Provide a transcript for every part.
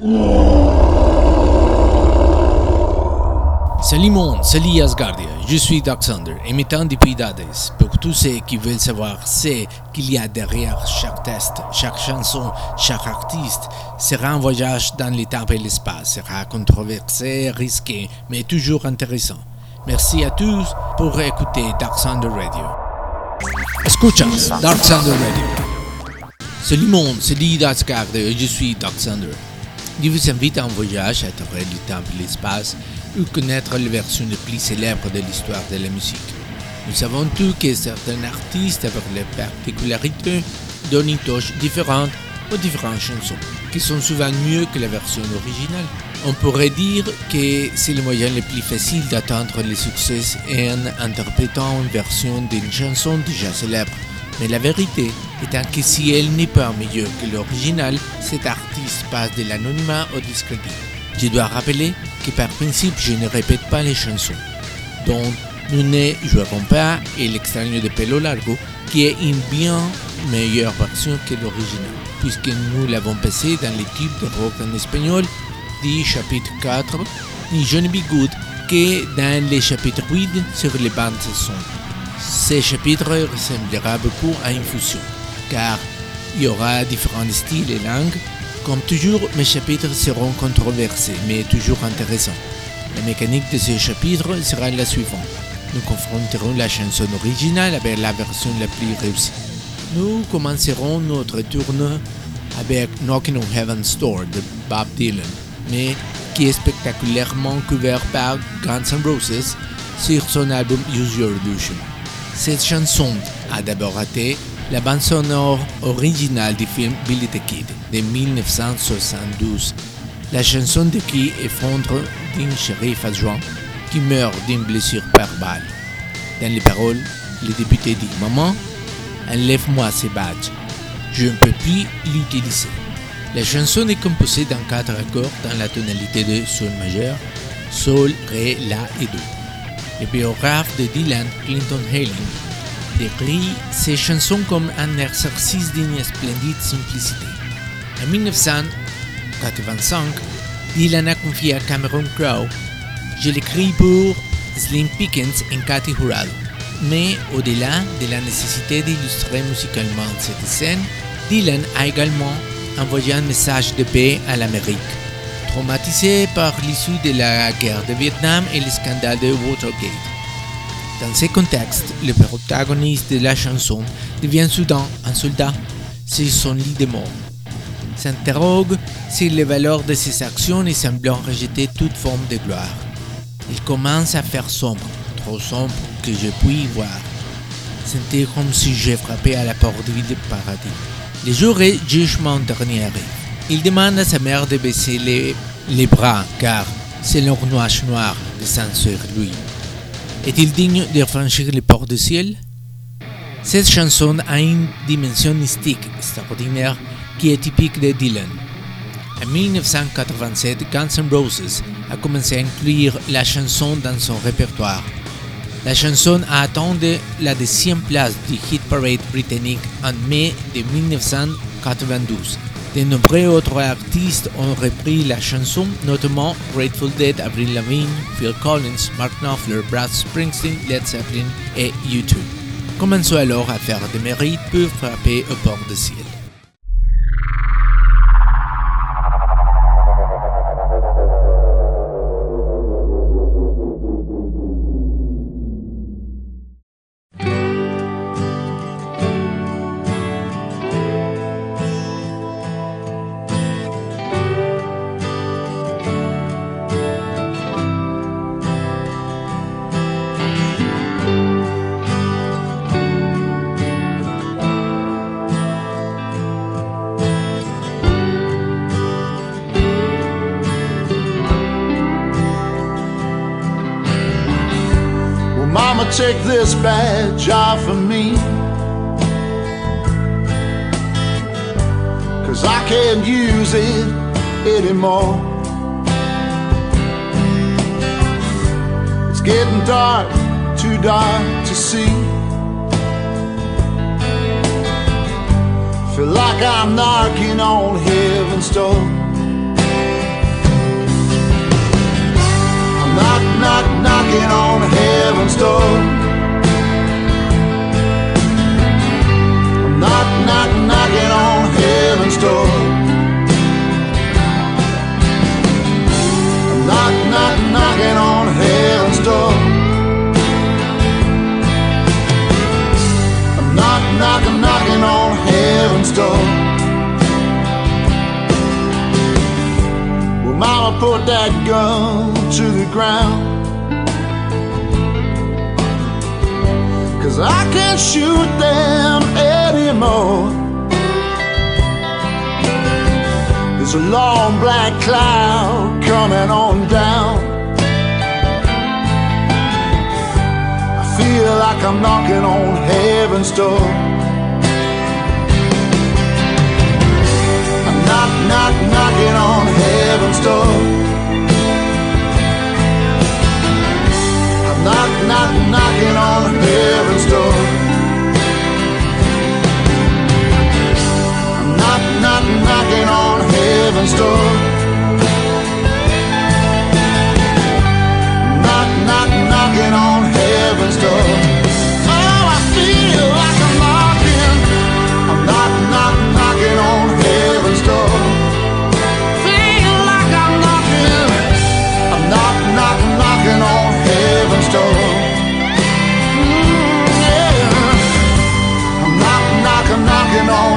Salut monde, salut Asgardia, je suis Doxander, émettant depuis Dades. Pour tous ceux qui veulent savoir ce qu'il y a derrière chaque test, chaque chanson, chaque artiste, sera un voyage dans les temps et l'espace, sera controversé, risqué, mais toujours intéressant. Merci à tous pour écouter Dark Thunder Radio. Escuchas Dark Thunder Radio. Salut monde, Asgardia, je suis Dark Thunder. Je vous invite à un voyage à travers le temps et l'espace ou connaître les versions les plus célèbres de l'histoire de la musique. Nous savons tous que certains artistes avec leurs particularités donnent une touche différente aux différentes chansons, qui sont souvent mieux que la version originale. On pourrait dire que c'est le moyen le plus facile d'atteindre le succès en interprétant une version d'une chanson déjà célèbre. Mais la vérité étant que si elle n'est pas meilleure que l'original, cet artiste passe de l'anonymat au discrédit. Je dois rappeler que par principe, je ne répète pas les chansons. Donc, nous ne jouerons pas et l'extraño de pelo largo, qui est une bien meilleure version que l'original, puisque nous l'avons passé dans tubes de rock en espagnol du chapitre 4, ni Johnny Be Good, que dans le chapitre 8 sur les bandes son. Ce chapitre ressemblera beaucoup à une fusion, car il y aura différents styles et langues. Comme toujours, mes chapitres seront controversés, mais toujours intéressants. La mécanique de ce chapitre sera la suivante. Nous confronterons la chanson originale avec la version la plus réussie. Nous commencerons notre tourne avec Knocking on Heaven's Door de Bob Dylan, mais qui est spectaculairement couvert par Guns N' Roses sur son album Use Your Illusion. Cette chanson a d'abord été la bande sonore originale du film Billy the Kid de 1972. La chanson décrit effondre d'un shérif adjoint qui meurt d'une blessure par balle. Dans les paroles, le député dit Maman, enlève-moi ces badges. Je ne peux plus l'utiliser. La chanson est composée d'un quatre accords dans la tonalité de Sol majeur, Sol, Ré, La et Do. Le biographe de Dylan, Clinton Hailing, décrit ces chansons comme un exercice d'une splendide simplicité. En 1985, Dylan a confié à Cameron Crowe Je l'écris pour Slim Pickens et Cathy Hurado. Mais au-delà de la nécessité d'illustrer musicalement cette scène, Dylan a également envoyé un message de paix à l'Amérique. Traumatisé par l'issue de la guerre de Vietnam et le scandale de Watergate. Dans ce contexte, le protagoniste de la chanson devient soudain un soldat sur son lit de mort. S'interroge sur les valeurs de ses actions et semblant rejeter toute forme de gloire. Il commence à faire sombre, trop sombre que je puis voir. C'était comme si j'ai frappé à la porte du paradis. Le jour est jugement dernier. Il demande à sa mère de baisser les, bras, car c'est leur nuage noir descend sur lui. Est-il digne de franchir les portes du ciel? Cette chanson a une dimension mystique extraordinaire qui est typique de Dylan. En 1987, Guns N' Roses a commencé à inclure la chanson dans son répertoire. La chanson a atteint la deuxième place du hit parade britannique en mai de 1992. De nombreux autres artistes ont repris la chanson, notamment Grateful Dead, Avril Lavigne, Phil Collins, Mark Knopfler, Brad Springsteen, Led Zeppelin et U2. Commençons alors à faire des mérites pour frapper au port du ciel. anymore. It's getting dark, too dark to see. Feel like I'm knocking on heaven's door. I'm knock, knock, knocking on heaven's door. knock, knock, knocking on heaven's door. Knock, knock, knocking on heaven's door. Knock, knock, knocking on heaven's door. Well, Mama put that gun to the ground. Cause I can't shoot them anymore. There's a long black cloud coming on down. I feel like I'm knocking on heaven's door. I'm knock, knock, knocking on heaven's door. I'm knock, knock, knocking on heaven's door. I'm knock, knock, knocking on door. Knock, knock, knocking on heaven's door. Oh, I feel like I'm knocking. I'm knock, knock, knocking on heaven's door. Feel like I'm knocking. I'm knock, knock, knocking on heaven's door. Mm, yeah. I'm knock, knock, knocking on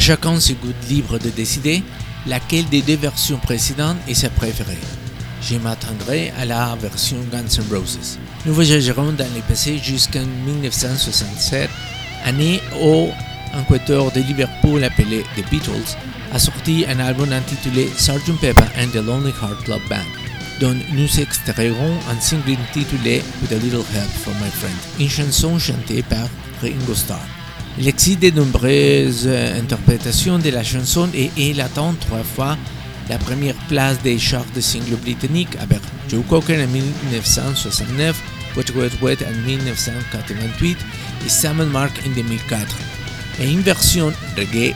chacun ses goûts libres de décider laquelle des deux versions précédentes est sa préférée. Je m'attendrai à la version Guns N' Roses. Nous voyagerons dans le passé jusqu'en 1967, année où un quatuor de Liverpool appelé The Beatles a sorti un album intitulé Sgt. Pepper and the Lonely Heart Club Band, dont nous extrairons un single intitulé With a Little Help from My Friend, une chanson chantée par Ringo Starr. Il existe de nombreuses interprétations de la chanson et elle atteint trois fois la première place des charts de singles britanniques avec Joe Cocker en 1969, Wet Wet Wet en 1988 et Sam Mark en 2004, et une version reggae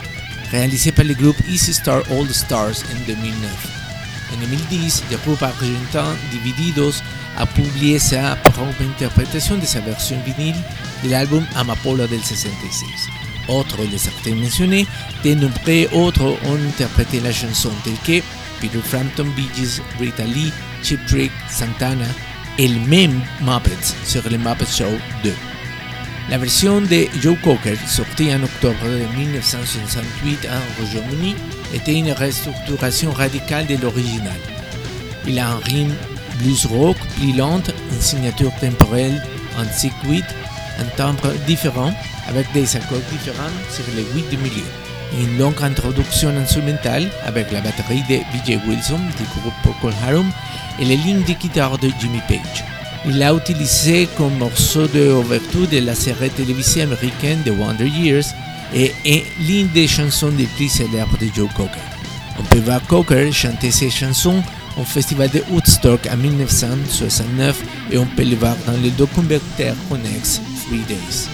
réalisée par le groupe Easy Star All Stars en 2009. En 2010, le groupe argentin Divididos a publié sa propre interprétation de sa version vinyle de l'album Amapola del 66. Autres les artistes mentionnés, de nombreux autres ont interprété la chanson telle que Peter Frampton, Bee Gees, Rita Lee, Chip Trick, Santana et le même Muppets sur le Muppet Show 2. La version de Joe Cocker, sortie en octobre de 1968 en Royaume-Uni, était une restructuration radicale de l'original. Il a un rythme blues rock plus lente, une signature temporelle en 6-8, un timbre différent avec des accords différents sur les 8 de milieu. Une longue introduction instrumentale avec la batterie de B.J. Wilson du groupe Procol Harum et les lignes de guitare de Jimmy Page. Il l'a utilisé comme morceau d'ouverture de la série télévisée américaine The Wonder Years et est l'une des chansons les plus célèbres de Joe Cocker. On peut voir Cocker chanter ces chansons au festival de Woodstock en 1969 et on peut le voir dans le documentaire connexe Three Days.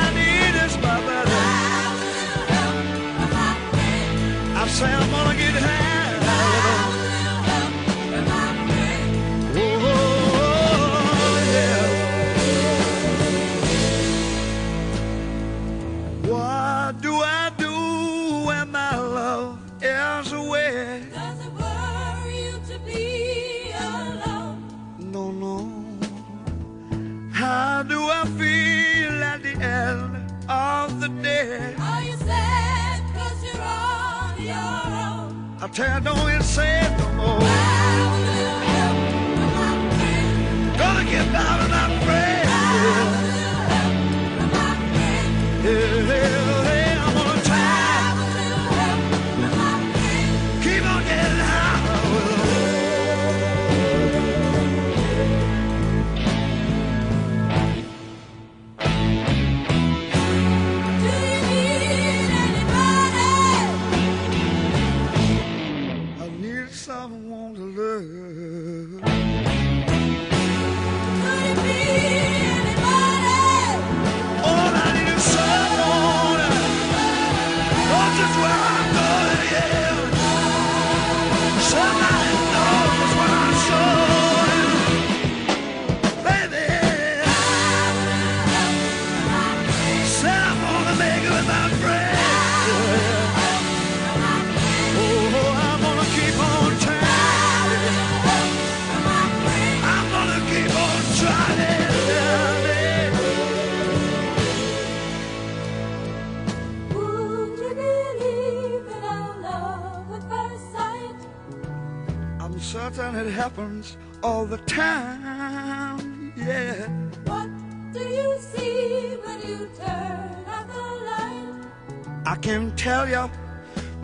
I'm gonna get high. Tell don't even say no more.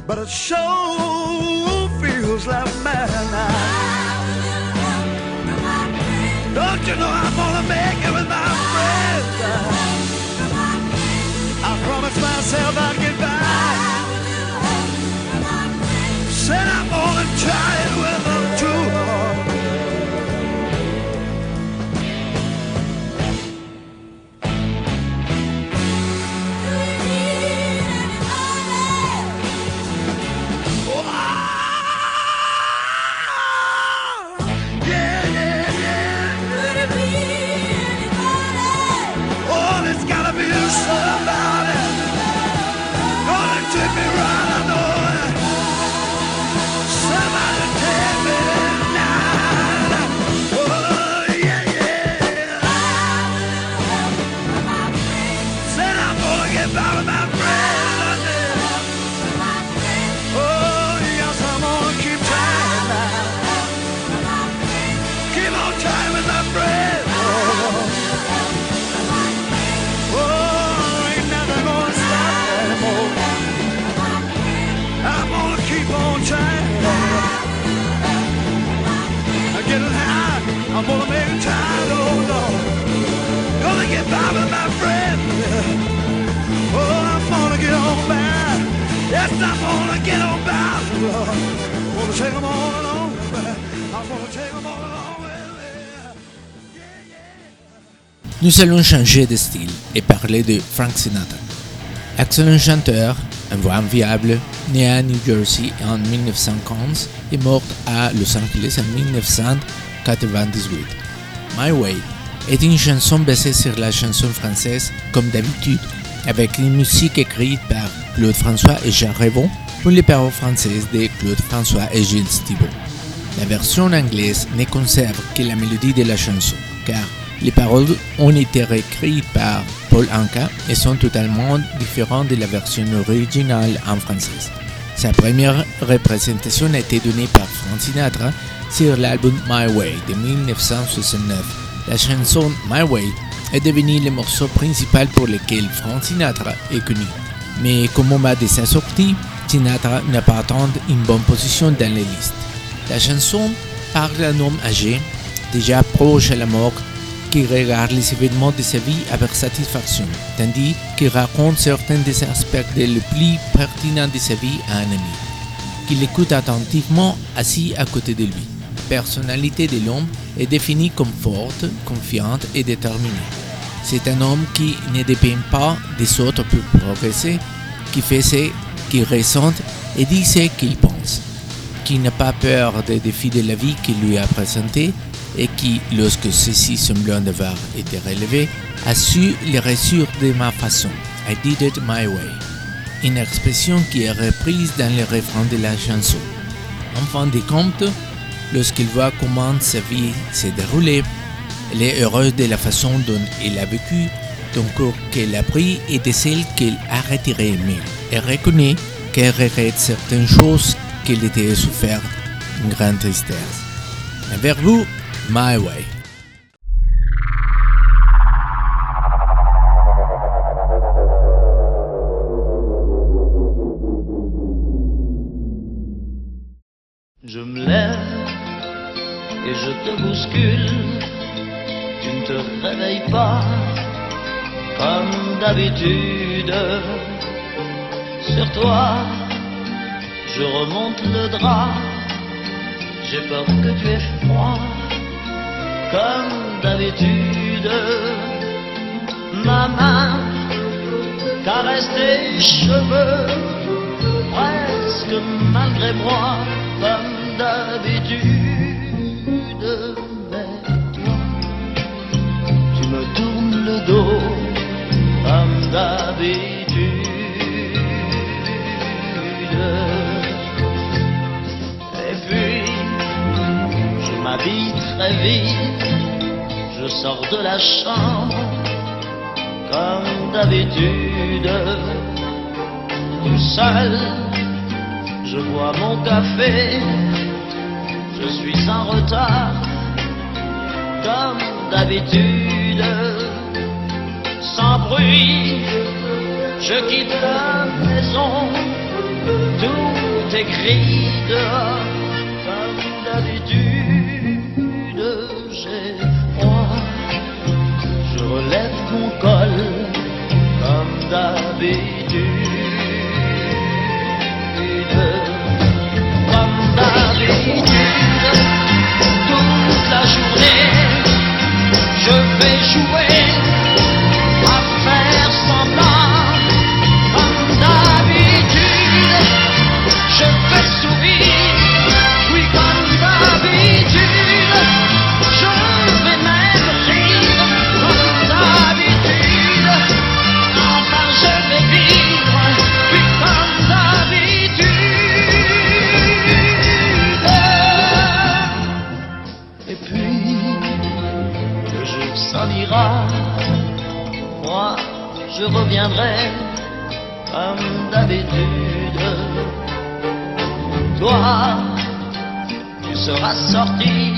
But it sure Nous allons changer de style et parler de Frank Sinatra. Excellent chanteur, un voix enviable, né à New Jersey en 1915 et mort à Los Angeles en 1998. My Way est une chanson basée sur la chanson française comme d'habitude, avec une musique écrite par Claude François et Jean Revon pour les paroles françaises de Claude François et Gilles Thibault. La version anglaise ne conserve que la mélodie de la chanson, car les paroles ont été réécrites par Paul Anka et sont totalement différentes de la version originale en français. Sa première représentation a été donnée par Frank Sinatra sur l'album My Way de 1969. La chanson My Way est devenue le morceau principal pour lequel Frank Sinatra est connu. Mais comme moment de sa sortie, Sinatra n'a pas atteint une bonne position dans les listes. La chanson parle d'un homme âgé, déjà proche à la mort, qui regarde les événements de sa vie avec satisfaction, tandis qu'il raconte certains des aspects les plus pertinents de sa vie à un ami, qu'il écoute attentivement assis à côté de lui. Personnalité de l'homme est définie comme forte, confiante et déterminée. C'est un homme qui ne dépend pas des autres pour progresser, qui fait ce qu'il ressent et dit ce qu'il pense, qui n'a pas peur des défis de la vie qu'il lui a présentés et qui, lorsque ceux-ci semblant d'avoir été relevés, a su les réussir de ma façon. I did it my way. Une expression qui est reprise dans le refrain de la chanson. En fin de compte, lorsqu'il voit comment sa vie s'est déroulée, elle est heureuse de la façon dont elle a vécu, donc qu'elle a pris et de celle qu'elle a retirées, mais elle reconnaît qu'elle regrette certaines choses qu'elle était souffert, une grande tristesse. Vers vous, My Way. Je me lève et je te bouscule. Tu ne te réveilles pas comme d'habitude. Sur toi, je remonte le drap. J'ai peur que tu aies froid comme d'habitude. Ma main caresse tes cheveux presque malgré moi, comme d'habitude. Mais toi, tu me tournes le dos, comme d'habitude. Je m'habille très vite, je sors de la chambre, comme d'habitude tout seul. Je bois mon café, je suis en retard, comme d'habitude. Sans bruit, je quitte la maison, tout est gris dehors, comme d'habitude. J'ai je relève mon col, comme d'habitude. Comme d'habitude, toute la journée, je vais jouer comme d'habitude. Toi, tu seras sorti,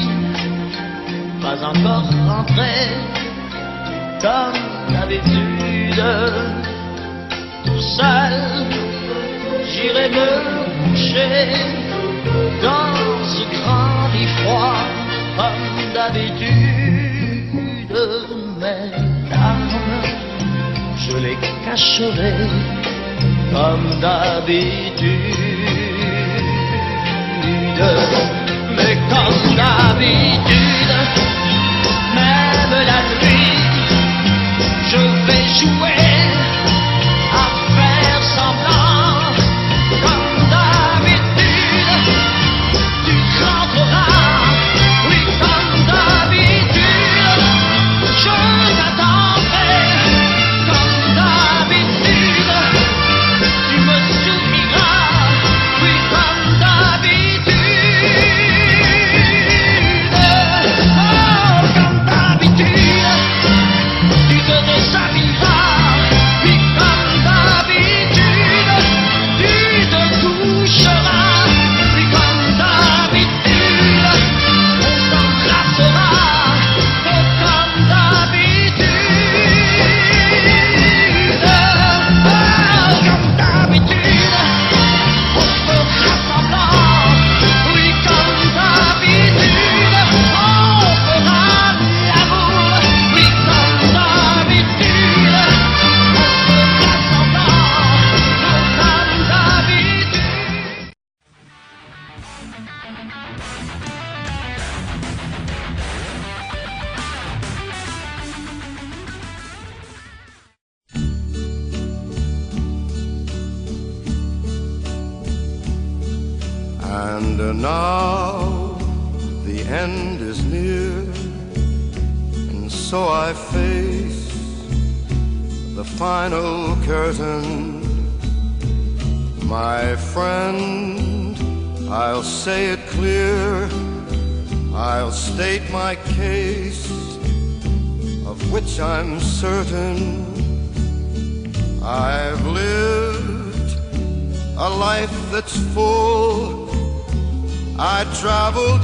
pas encore rentré, comme d'habitude. Tout seul, j'irai me coucher dans ce grand lit froid, comme d'habitude. Mes larmes, je les cacherai comme d'habitude. Mais comme d'habitude, même la nuit, je vais jouer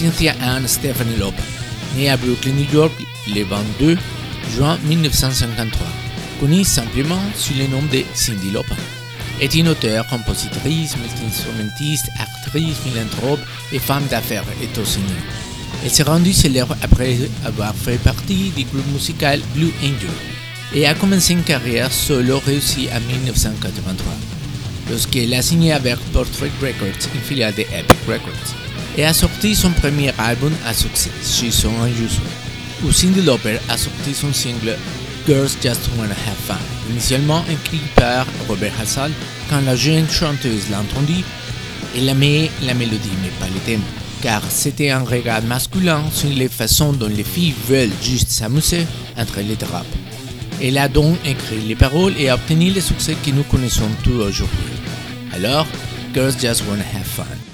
Cynthia Ann Stephanie Lopa, née à Brooklyn, New York, le 22 juin 1953, connue simplement sous le nom de Cindy Lopa, est une auteure, compositrice, multi-instrumentiste, actrice, philanthrope et femme d'affaires états-unienne. Elle s'est rendue célèbre après avoir fait partie du groupe musical Blue Angel et a commencé une carrière solo réussie en 1983, lorsqu'elle a signé avec Portrait Records, une filiale de Epic Records, et a sorti son premier album à succès, She's So Unusual, où Cyndi Lauper a sorti son single Girls Just Wanna Have Fun, initialement écrit par Robert Hassall. Quand la jeune chanteuse l'a entendu, elle aimait la mélodie mais pas le thème, car c'était un regard masculin sur les façons dont les filles veulent juste s'amuser entre les draps. Elle a donc écrit les paroles et obtenu le succès que nous connaissons tous aujourd'hui. Alors, Girls Just Wanna Have Fun.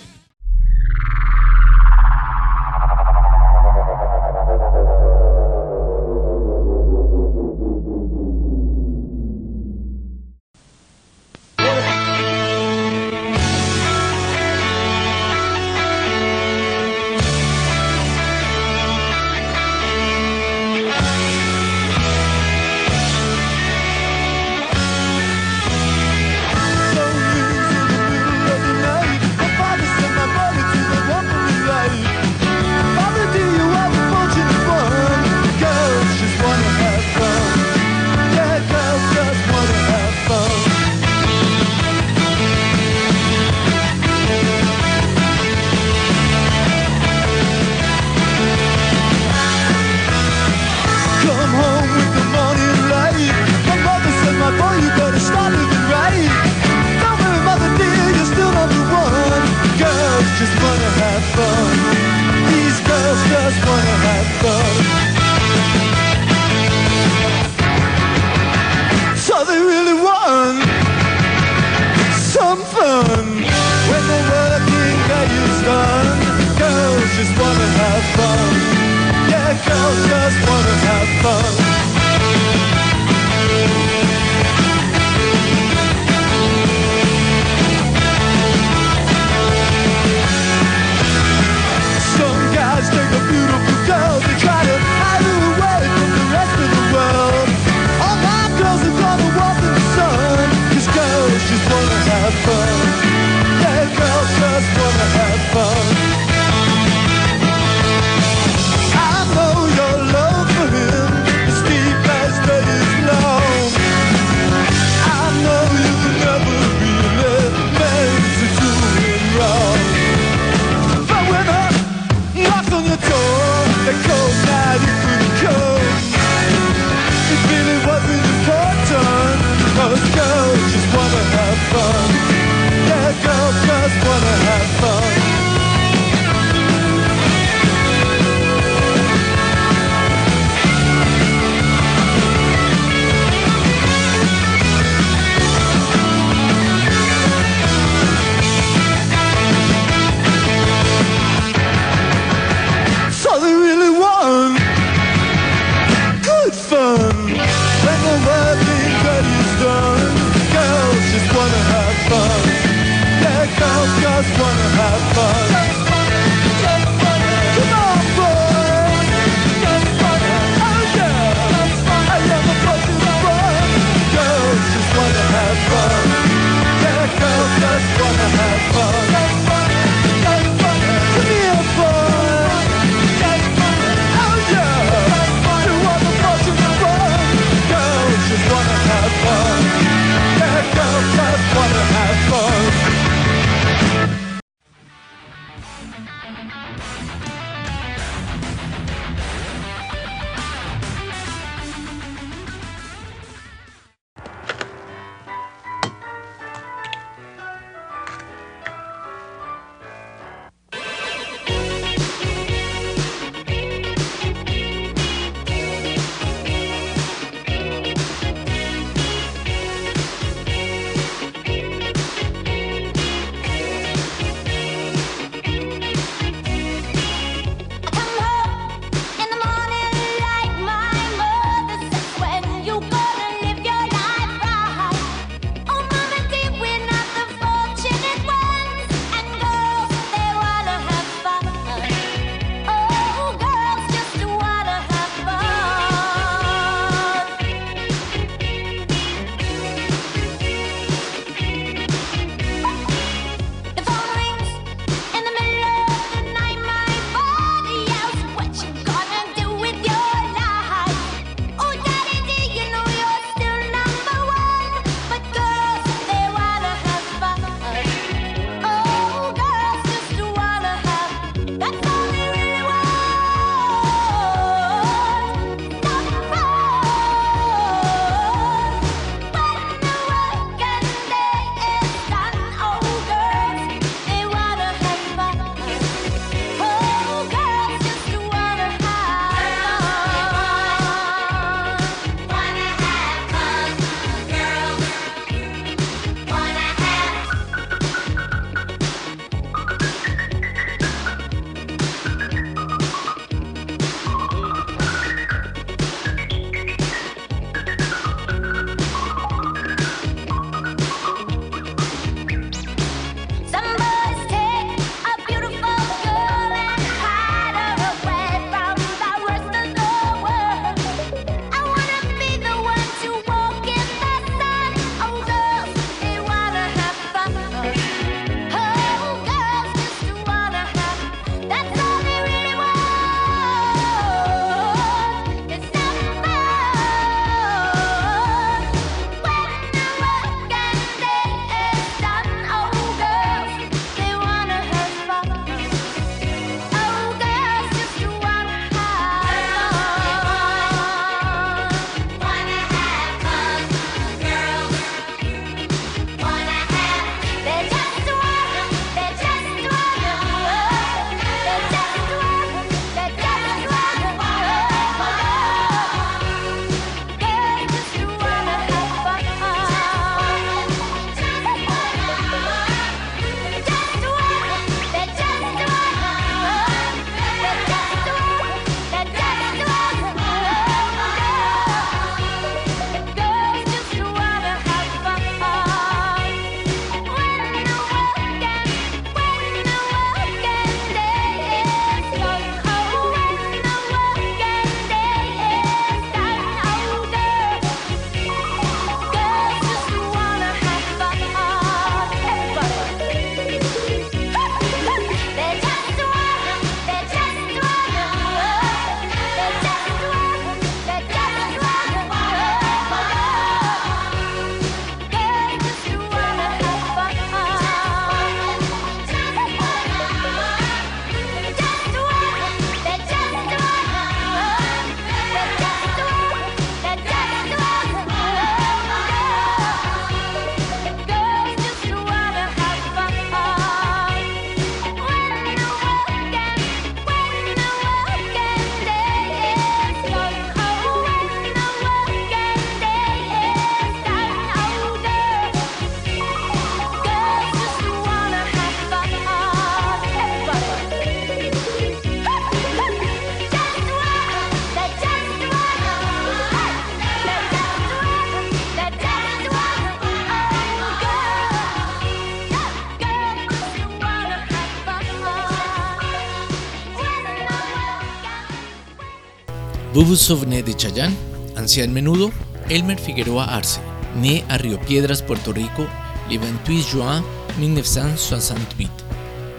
Vous souvenez de Chayanne, ancien menudo Elmer Figueroa Arce, né à Rio Piedras, Puerto Rico, le 28 juin 1968.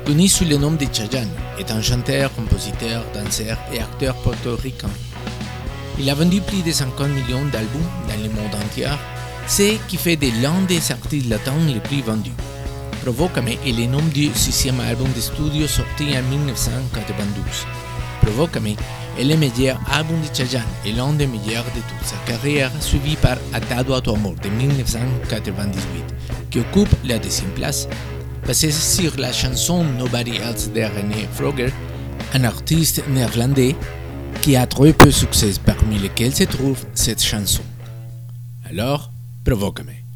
Connu sous le nom de Chayanne, est un chanteur, compositeur, danseur et acteur portoricain. Il a vendu plus de 50 millions d'albums dans le monde entier, ce qui fait de l'un des artistes latins les plus vendus. Provócame est le nom du sixième album de studio sorti en 1992. Provócame est le meilleur album de Chayanne et l'un des meilleurs de toute sa carrière, suivi par Atado a tu amor de 1998, qui occupe la deuxième place, basé sur la chanson Nobody Else de René Froger, un artiste néerlandais qui a très peu de succès parmi lesquels se trouve cette chanson. Alors, Provócame.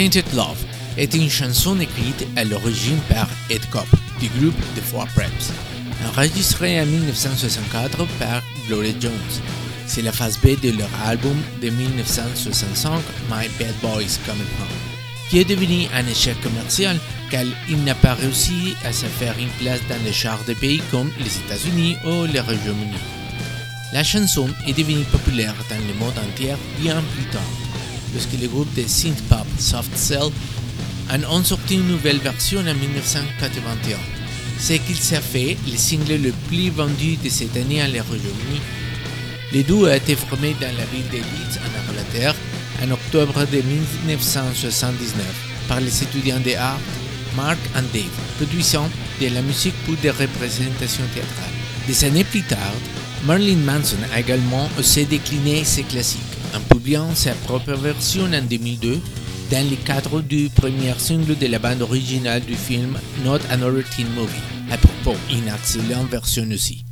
Tainted Love est une chanson écrite à l'origine par Ed Kopp du groupe The Four Preps, enregistrée en 1964 par Gloria Jones. C'est la phase B de leur album de 1965 My Bad Boys Coming Home, qui est devenu un échec commercial car il n'a pas réussi à se faire une place dans les charts de pays comme les États-Unis ou le Royaume-Uni. La chanson est devenue populaire dans le monde entier bien plus tard, lorsque le groupe de synth-pop Soft Cell en ont sorti une nouvelle version en 1981, ce qui s'est fait le single le plus vendu de cette année en Royaume-Uni. Le duo a été formé dans la ville de Leeds en Angleterre en octobre de 1979 par les étudiants de art Mark and Dave, produisant de la musique pour des représentations théâtrales. Des années plus tard, Marilyn Manson a également osé décliner ses classiques en publiant sa propre version en 2002 dans le cadre du premier single de la bande originale du film Not Another Teen Movie. À propos, une excellente version aussi.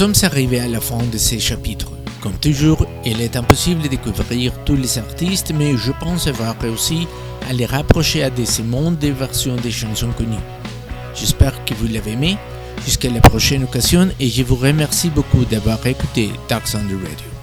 Sommes arrivés à la fin de ces chapitres. Comme toujours, il est impossible de découvrir tous les artistes, mais je pense avoir réussi à les rapprocher à des mondes des versions des chansons connues. J'espère que vous l'avez aimé. Jusqu'à la prochaine occasion et je vous remercie beaucoup d'avoir écouté Dark Thunder Radio.